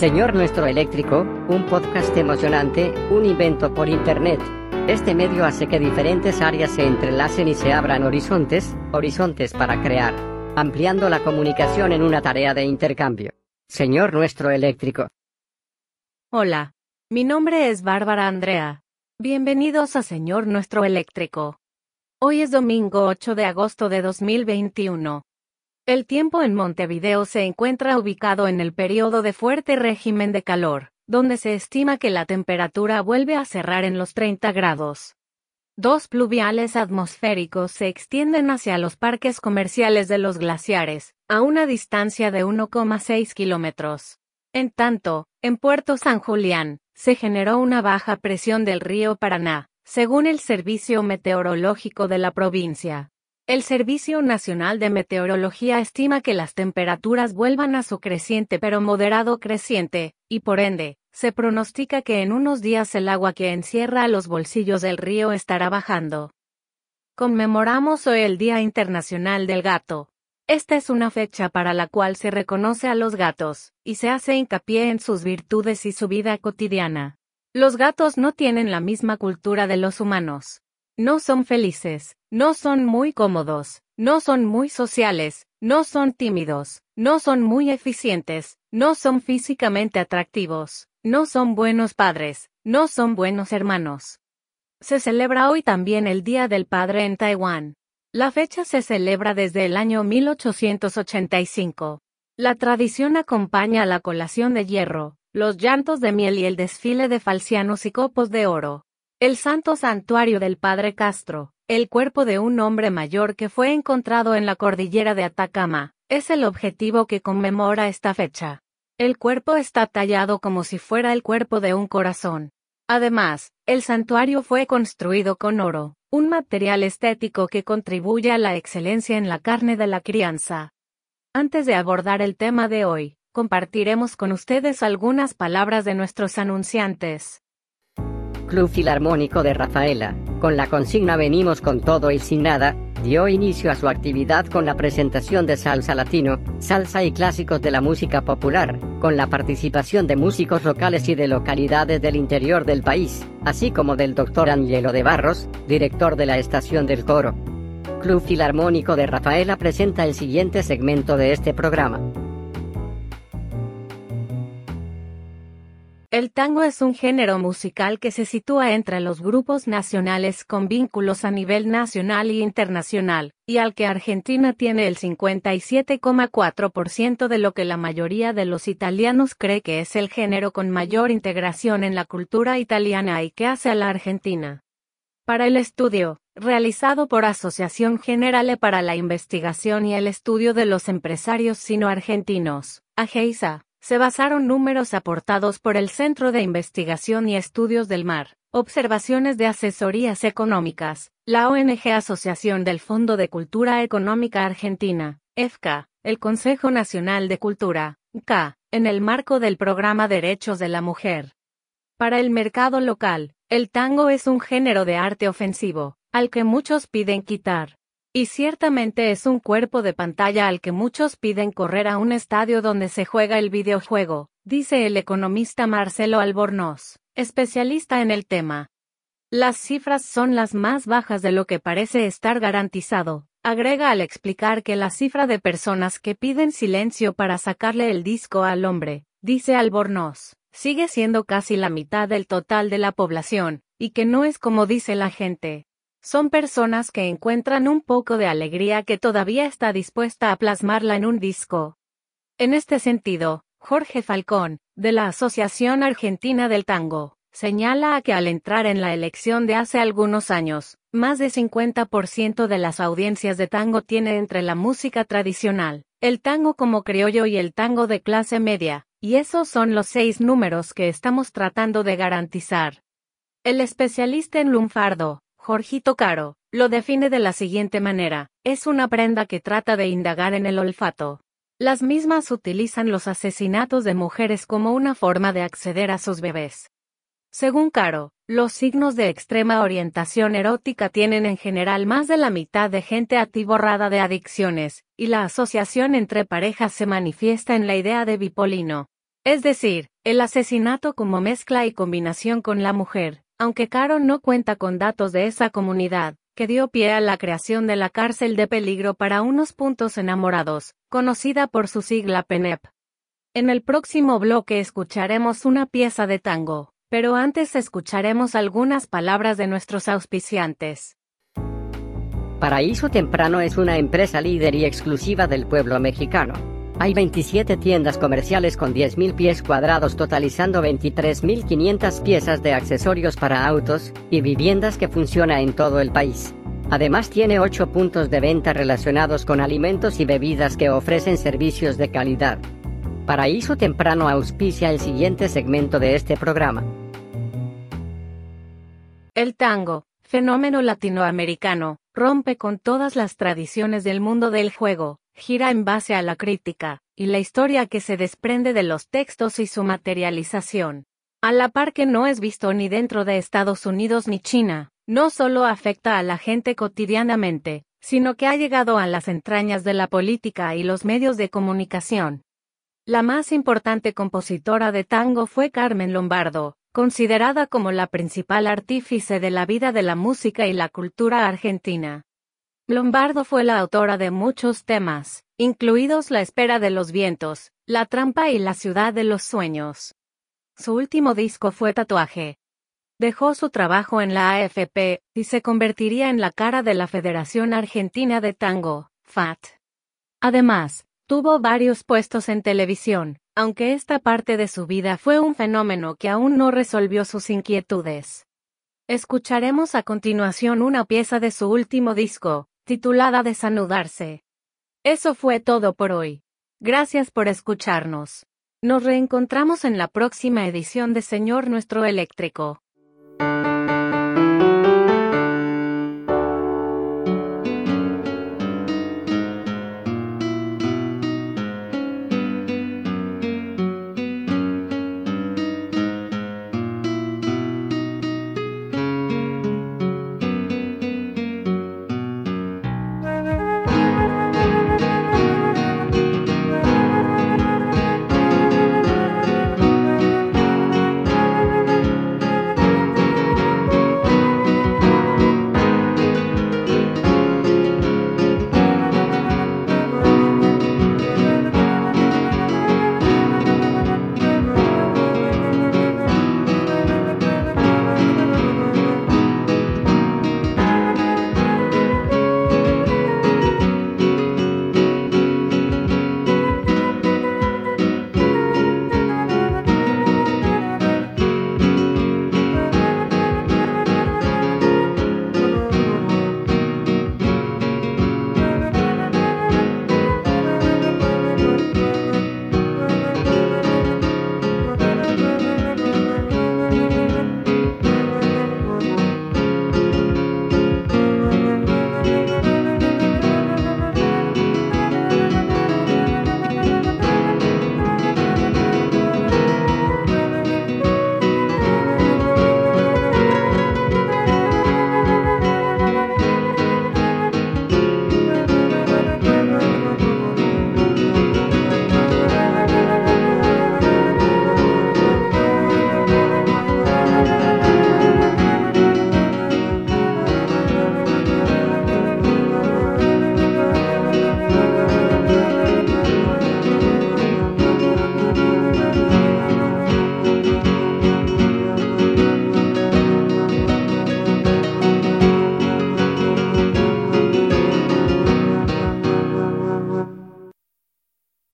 Señor Nuestro Eléctrico, un podcast emocionante, un invento por Internet. Este medio hace que diferentes áreas se entrelacen y se abran horizontes, horizontes para crear, ampliando la comunicación en una tarea de intercambio. Señor Nuestro Eléctrico. Hola, mi nombre es Bárbara Andrea. Bienvenidos a Señor Nuestro Eléctrico. Hoy es domingo 8 de agosto de 2021. El tiempo en Montevideo se encuentra ubicado en el periodo de fuerte régimen de calor, donde se estima que la temperatura vuelve a cerrar en los 30 grados. Dos pluviales atmosféricos se extienden hacia los parques comerciales de los glaciares, a una distancia de 1,6 kilómetros. En tanto, en Puerto San Julián, se generó una baja presión del río Paraná, según el Servicio Meteorológico de la provincia. El Servicio Nacional de Meteorología estima que las temperaturas vuelvan a su creciente pero moderado creciente, y por ende, se pronostica que en unos días el agua que encierra los bolsillos del río estará bajando. Conmemoramos hoy el Día Internacional del Gato. Esta es una fecha para la cual se reconoce a los gatos, y se hace hincapié en sus virtudes y su vida cotidiana. Los gatos no tienen la misma cultura de los humanos. No son felices, no son muy cómodos, no son muy sociales, no son tímidos, no son muy eficientes, no son físicamente atractivos, no son buenos padres, no son buenos hermanos. Se celebra hoy también el Día del Padre en Taiwán. La fecha se celebra desde el año 1885. La tradición acompaña a la colación de hierro, los llantos de miel y el desfile de falcianos y copos de oro. El santo santuario del Padre Castro, el cuerpo de un hombre mayor que fue encontrado en la cordillera de Atacama, es el objetivo que conmemora esta fecha. El cuerpo está tallado como si fuera el cuerpo de un corazón. Además, el santuario fue construido con oro, un material estético que contribuye a la excelencia en la carne de la crianza. Antes de abordar el tema de hoy, compartiremos con ustedes algunas palabras de nuestros anunciantes. Club Filarmónico de Rafaela, con la consigna Venimos con todo y sin nada, dio inicio a su actividad con la presentación de salsa latino, salsa y clásicos de la música popular, con la participación de músicos locales y de localidades del interior del país, así como del doctor Angelo de Barros, director de la estación del coro. Club Filarmónico de Rafaela presenta el siguiente segmento de este programa. El tango es un género musical que se sitúa entre los grupos nacionales con vínculos a nivel nacional y internacional, y al que Argentina tiene el 57,4% de lo que la mayoría de los italianos cree que es el género con mayor integración en la cultura italiana y que hace a la Argentina. Para el estudio, realizado por Asociación Generale para la Investigación y el Estudio de los Empresarios Sino-Argentinos, AGEISA, se basaron números aportados por el Centro de Investigación y Estudios del Mar, observaciones de asesorías económicas, la ONG Asociación del Fondo de Cultura Económica Argentina, EFCA, el Consejo Nacional de Cultura, CA, en el marco del programa Derechos de la Mujer. Para el mercado local, el tango es un género de arte ofensivo, al que muchos piden quitar. Y ciertamente es un cuerpo de pantalla al que muchos piden correr a un estadio donde se juega el videojuego, dice el economista Marcelo Albornoz, especialista en el tema. Las cifras son las más bajas de lo que parece estar garantizado, agrega al explicar que la cifra de personas que piden silencio para sacarle el disco al hombre, dice Albornoz, sigue siendo casi la mitad del total de la población, y que no es como dice la gente, son personas que encuentran un poco de alegría que todavía está dispuesta a plasmarla en un disco. En este sentido, Jorge Falcón, de la Asociación Argentina del Tango, señala que al entrar en la elección de hace algunos años, más de 50% de las audiencias de tango tiene entre la música tradicional, el tango como criollo y el tango de clase media, y esos son los seis números que estamos tratando de garantizar. El especialista en lunfardo, Jorgito Caro, lo define de la siguiente manera, es una prenda que trata de indagar en el olfato. Las mismas utilizan los asesinatos de mujeres como una forma de acceder a sus bebés. Según Caro, los signos de extrema orientación erótica tienen en general más de la mitad de gente atiborrada de adicciones, y la asociación entre parejas se manifiesta en la idea de bipolino. Es decir, El asesinato como mezcla y combinación con la mujer, aunque Caro no cuenta con datos de esa comunidad, que dio pie a la creación de la cárcel de peligro para unos puntos enamorados, conocida por su sigla PENEP. En el próximo bloque escucharemos una pieza de tango, pero antes escucharemos algunas palabras de nuestros auspiciantes. Paraíso Temprano es una empresa líder y exclusiva del pueblo mexicano. Hay 27 tiendas comerciales con 10.000 pies cuadrados totalizando 23.500 piezas de accesorios para autos y viviendas que funciona en todo el país. Además tiene 8 puntos de venta relacionados con alimentos y bebidas que ofrecen servicios de calidad. Paraíso Temprano auspicia el siguiente segmento de este programa. El tango, fenómeno latinoamericano, rompe con todas las tradiciones del mundo del juego, gira en base a la crítica, y la historia que se desprende de los textos y su materialización. A la par que no es visto ni dentro de Estados Unidos ni China, no solo afecta a la gente cotidianamente, sino que ha llegado a las entrañas de la política y los medios de comunicación. La más importante compositora de tango fue Carmen Lombardo, considerada como la principal artífice de la vida de la música y la cultura argentina. Lombardo fue la autora de muchos temas, incluidos La espera de los vientos, La trampa y La ciudad de los sueños. Su último disco fue Tatuaje. Dejó su trabajo en la AFP y se convertiría en la cara de la Federación Argentina de Tango, FAT. Además, tuvo varios puestos en televisión, aunque esta parte de su vida fue un fenómeno que aún no resolvió sus inquietudes. Escucharemos a continuación una pieza de su último disco, titulada Desanudarse. Eso fue todo por hoy. Gracias por escucharnos. Nos reencontramos en la próxima edición de Señor Nuestro Eléctrico.